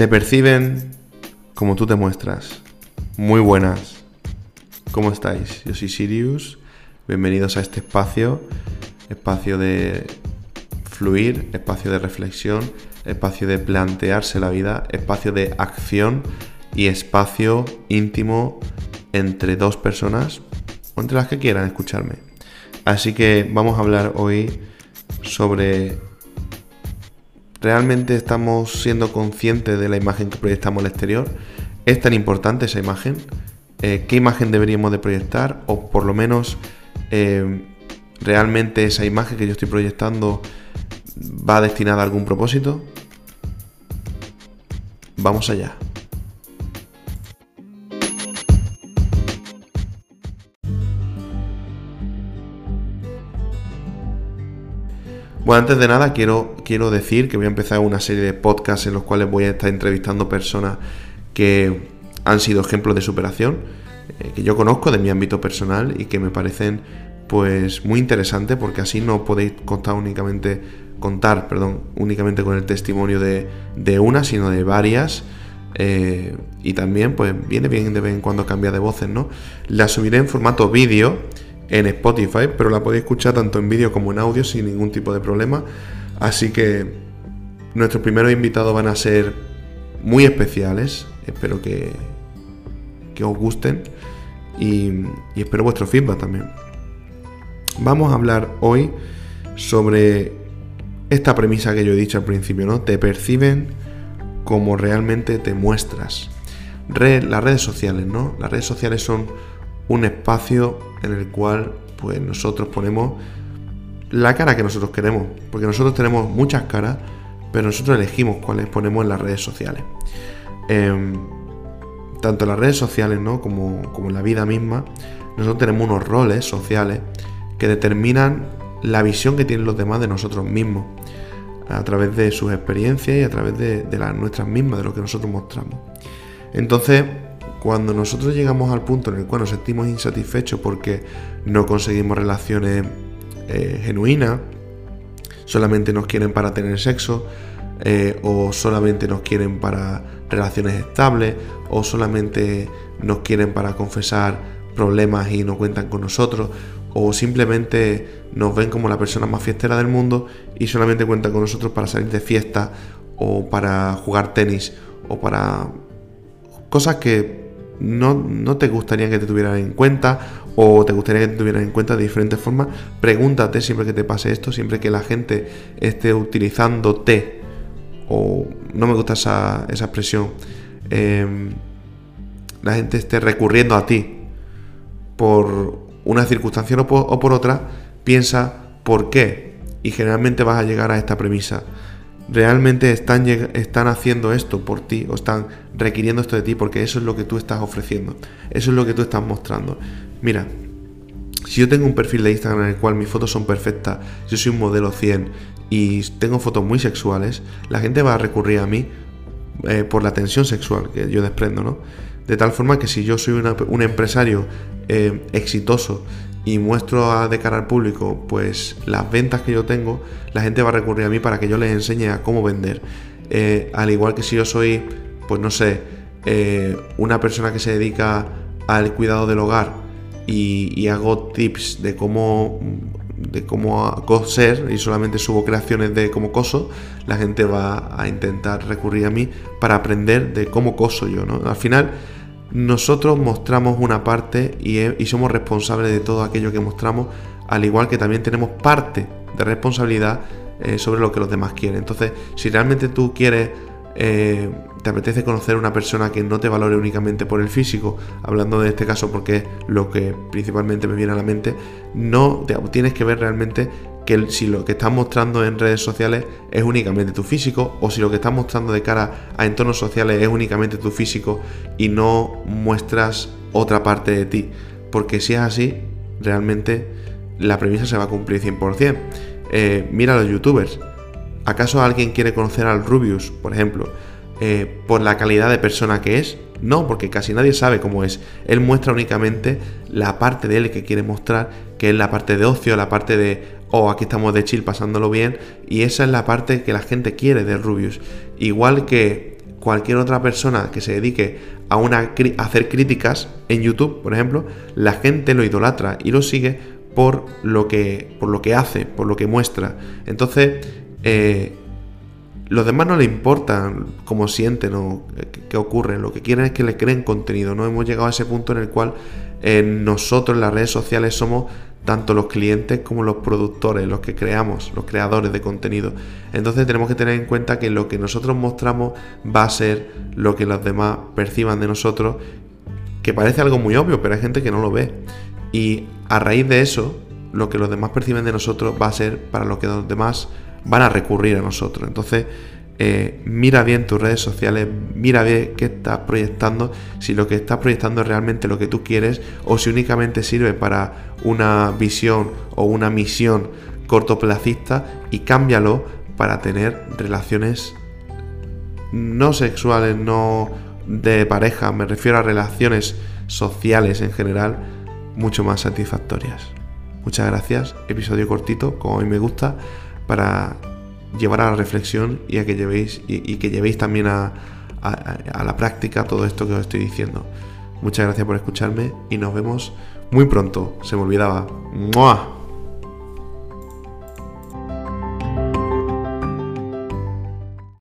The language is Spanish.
Te perciben como tú te muestras. Muy buenas. ¿Cómo estáis? Yo soy Sirius. Bienvenidos a este espacio. Espacio de fluir, espacio de reflexión, espacio de plantearse la vida, espacio de acción y espacio íntimo entre dos personas o entre las que quieran escucharme. Así que vamos a hablar hoy sobre ¿Realmente estamos siendo conscientes de la imagen que proyectamos al exterior? ¿Es tan importante esa imagen? Eh, ¿Qué imagen deberíamos de proyectar? O por lo menos, eh, ¿realmente esa imagen que yo estoy proyectando va destinada a algún propósito? Vamos allá. Bueno, antes de nada quiero, quiero decir que voy a empezar una serie de podcasts en los cuales voy a estar entrevistando personas que han sido ejemplos de superación, eh, que yo conozco de mi ámbito personal y que me parecen pues muy interesantes porque así no podéis contar únicamente contar, perdón, únicamente con el testimonio de, una, sino de varias. Eh, y también, pues viene bien de vez en cuando cambiar de voces, ¿no? La subiré en formato vídeo en Spotify, pero la podéis escuchar tanto en vídeo como en audio sin ningún tipo de problema. Así que nuestros primeros invitados van a ser muy especiales. Espero que, que os gusten y, y espero vuestro feedback también. Vamos a hablar hoy sobre esta premisa que yo he dicho al principio, ¿no? Te perciben como realmente te muestras. las redes sociales, ¿no? Las redes sociales son un espacio en el cual pues nosotros ponemos la cara que nosotros queremos, porque nosotros tenemos muchas caras, pero nosotros elegimos cuáles ponemos en las redes sociales. Em, tanto en las redes sociales ¿no? como, como en la vida misma, nosotros tenemos unos roles sociales que determinan la visión que tienen los demás de nosotros mismos, a través de sus experiencias y a través de, de las nuestras mismas, de lo que nosotros mostramos. Entonces, cuando nosotros llegamos al punto en el cual nos sentimos insatisfechos porque no conseguimos relaciones eh, genuinas, solamente nos quieren para tener sexo, eh, o solamente nos quieren para relaciones estables, o solamente nos quieren para confesar problemas y no cuentan con nosotros, o simplemente nos ven como la persona más fiestera del mundo y solamente cuentan con nosotros para salir de fiesta o para jugar tenis o para cosas que no, te gustaría que te tuvieran en cuenta o te gustaría que te tuvieran en cuenta de diferentes formas, pregúntate siempre que te pase esto, siempre que la gente esté utilizándote, o no me gusta esa, expresión, em, la gente esté recurriendo a ti por una circunstancia o por otra, piensa por qué. Y generalmente vas a llegar a esta premisa realmente están, están haciendo esto por ti o están requiriendo esto de ti porque eso es lo que tú estás ofreciendo, eso es lo que tú estás mostrando. Mira, si yo tengo un perfil de Instagram en el cual mis fotos son perfectas, yo soy un modelo 100 y tengo fotos muy sexuales, la gente va a recurrir a mí eh, por la tensión sexual que yo desprendo, ¿no? De tal forma que si yo soy un empresario eh, exitoso y muestro de cara al público pues las ventas que yo tengo, la gente va a recurrir a mí para que yo les enseñe a cómo vender. Eh, al igual que si yo soy, pues no sé, eh, una persona que se dedica al cuidado del hogar y, hago tips de cómo de cómo coser y solamente subo creaciones de cómo coso, la gente va a intentar recurrir a mí para aprender de cómo coso yo, ¿no? Al final nosotros mostramos una parte y, somos responsables de todo aquello que mostramos, al igual que también tenemos parte de responsabilidad eh, sobre lo que los demás quieren. Entonces, si realmente tú quieres, eh, te apetece conocer una persona que no te valore únicamente por el físico, hablando de este caso porque es lo que principalmente me viene a la mente, no tienes que ver realmente que si lo que estás mostrando en redes sociales es únicamente tu físico o si lo que estás mostrando de cara a entornos sociales es únicamente tu físico y no muestras otra parte de ti. Porque si es así, realmente la premisa se va a cumplir 100%. Eh, mira a los youtubers. ¿Acaso alguien quiere conocer al Rubius, por ejemplo, eh, por la calidad de persona que es? No, porque casi nadie sabe cómo es. Él muestra únicamente la parte de él que quiere mostrar, que es la parte de ocio, la parte de o aquí estamos de chill pasándolo bien y esa es la parte que la gente quiere de Rubius. Igual que cualquier otra persona que se dedique a, una, a hacer críticas en YouTube, por ejemplo, la gente lo idolatra y lo sigue por lo que, por lo que hace, por lo que muestra. Entonces, eh, los demás no le importan cómo sienten o qué ocurre, lo que quieren es que le creen contenido. No hemos llegado a ese punto en el cual eh, nosotros en las redes sociales somos tanto los clientes como los productores, los que creamos, los creadores de contenido. Entonces tenemos que tener en cuenta que lo que nosotros mostramos va a ser lo que los demás perciban de nosotros, que parece algo muy obvio, pero hay gente que no lo ve. Y a raíz de eso, lo que los demás perciben de nosotros va a ser para lo que los demás van a recurrir a nosotros. Entonces, eh, mira bien tus redes sociales, mira bien qué estás proyectando, si lo que estás proyectando es realmente lo que tú quieres o si únicamente sirve para una visión o una misión cortoplacista y cámbialo para tener relaciones no sexuales, no de pareja, me refiero a relaciones sociales en general, mucho más satisfactorias. Muchas gracias, episodio cortito, como a mí me gusta, para llevar a la reflexión y a que llevéis y, que llevéis también a, a, la práctica todo esto que os estoy diciendo. Muchas gracias por escucharme y nos vemos muy pronto. Se me olvidaba. ¡Mua!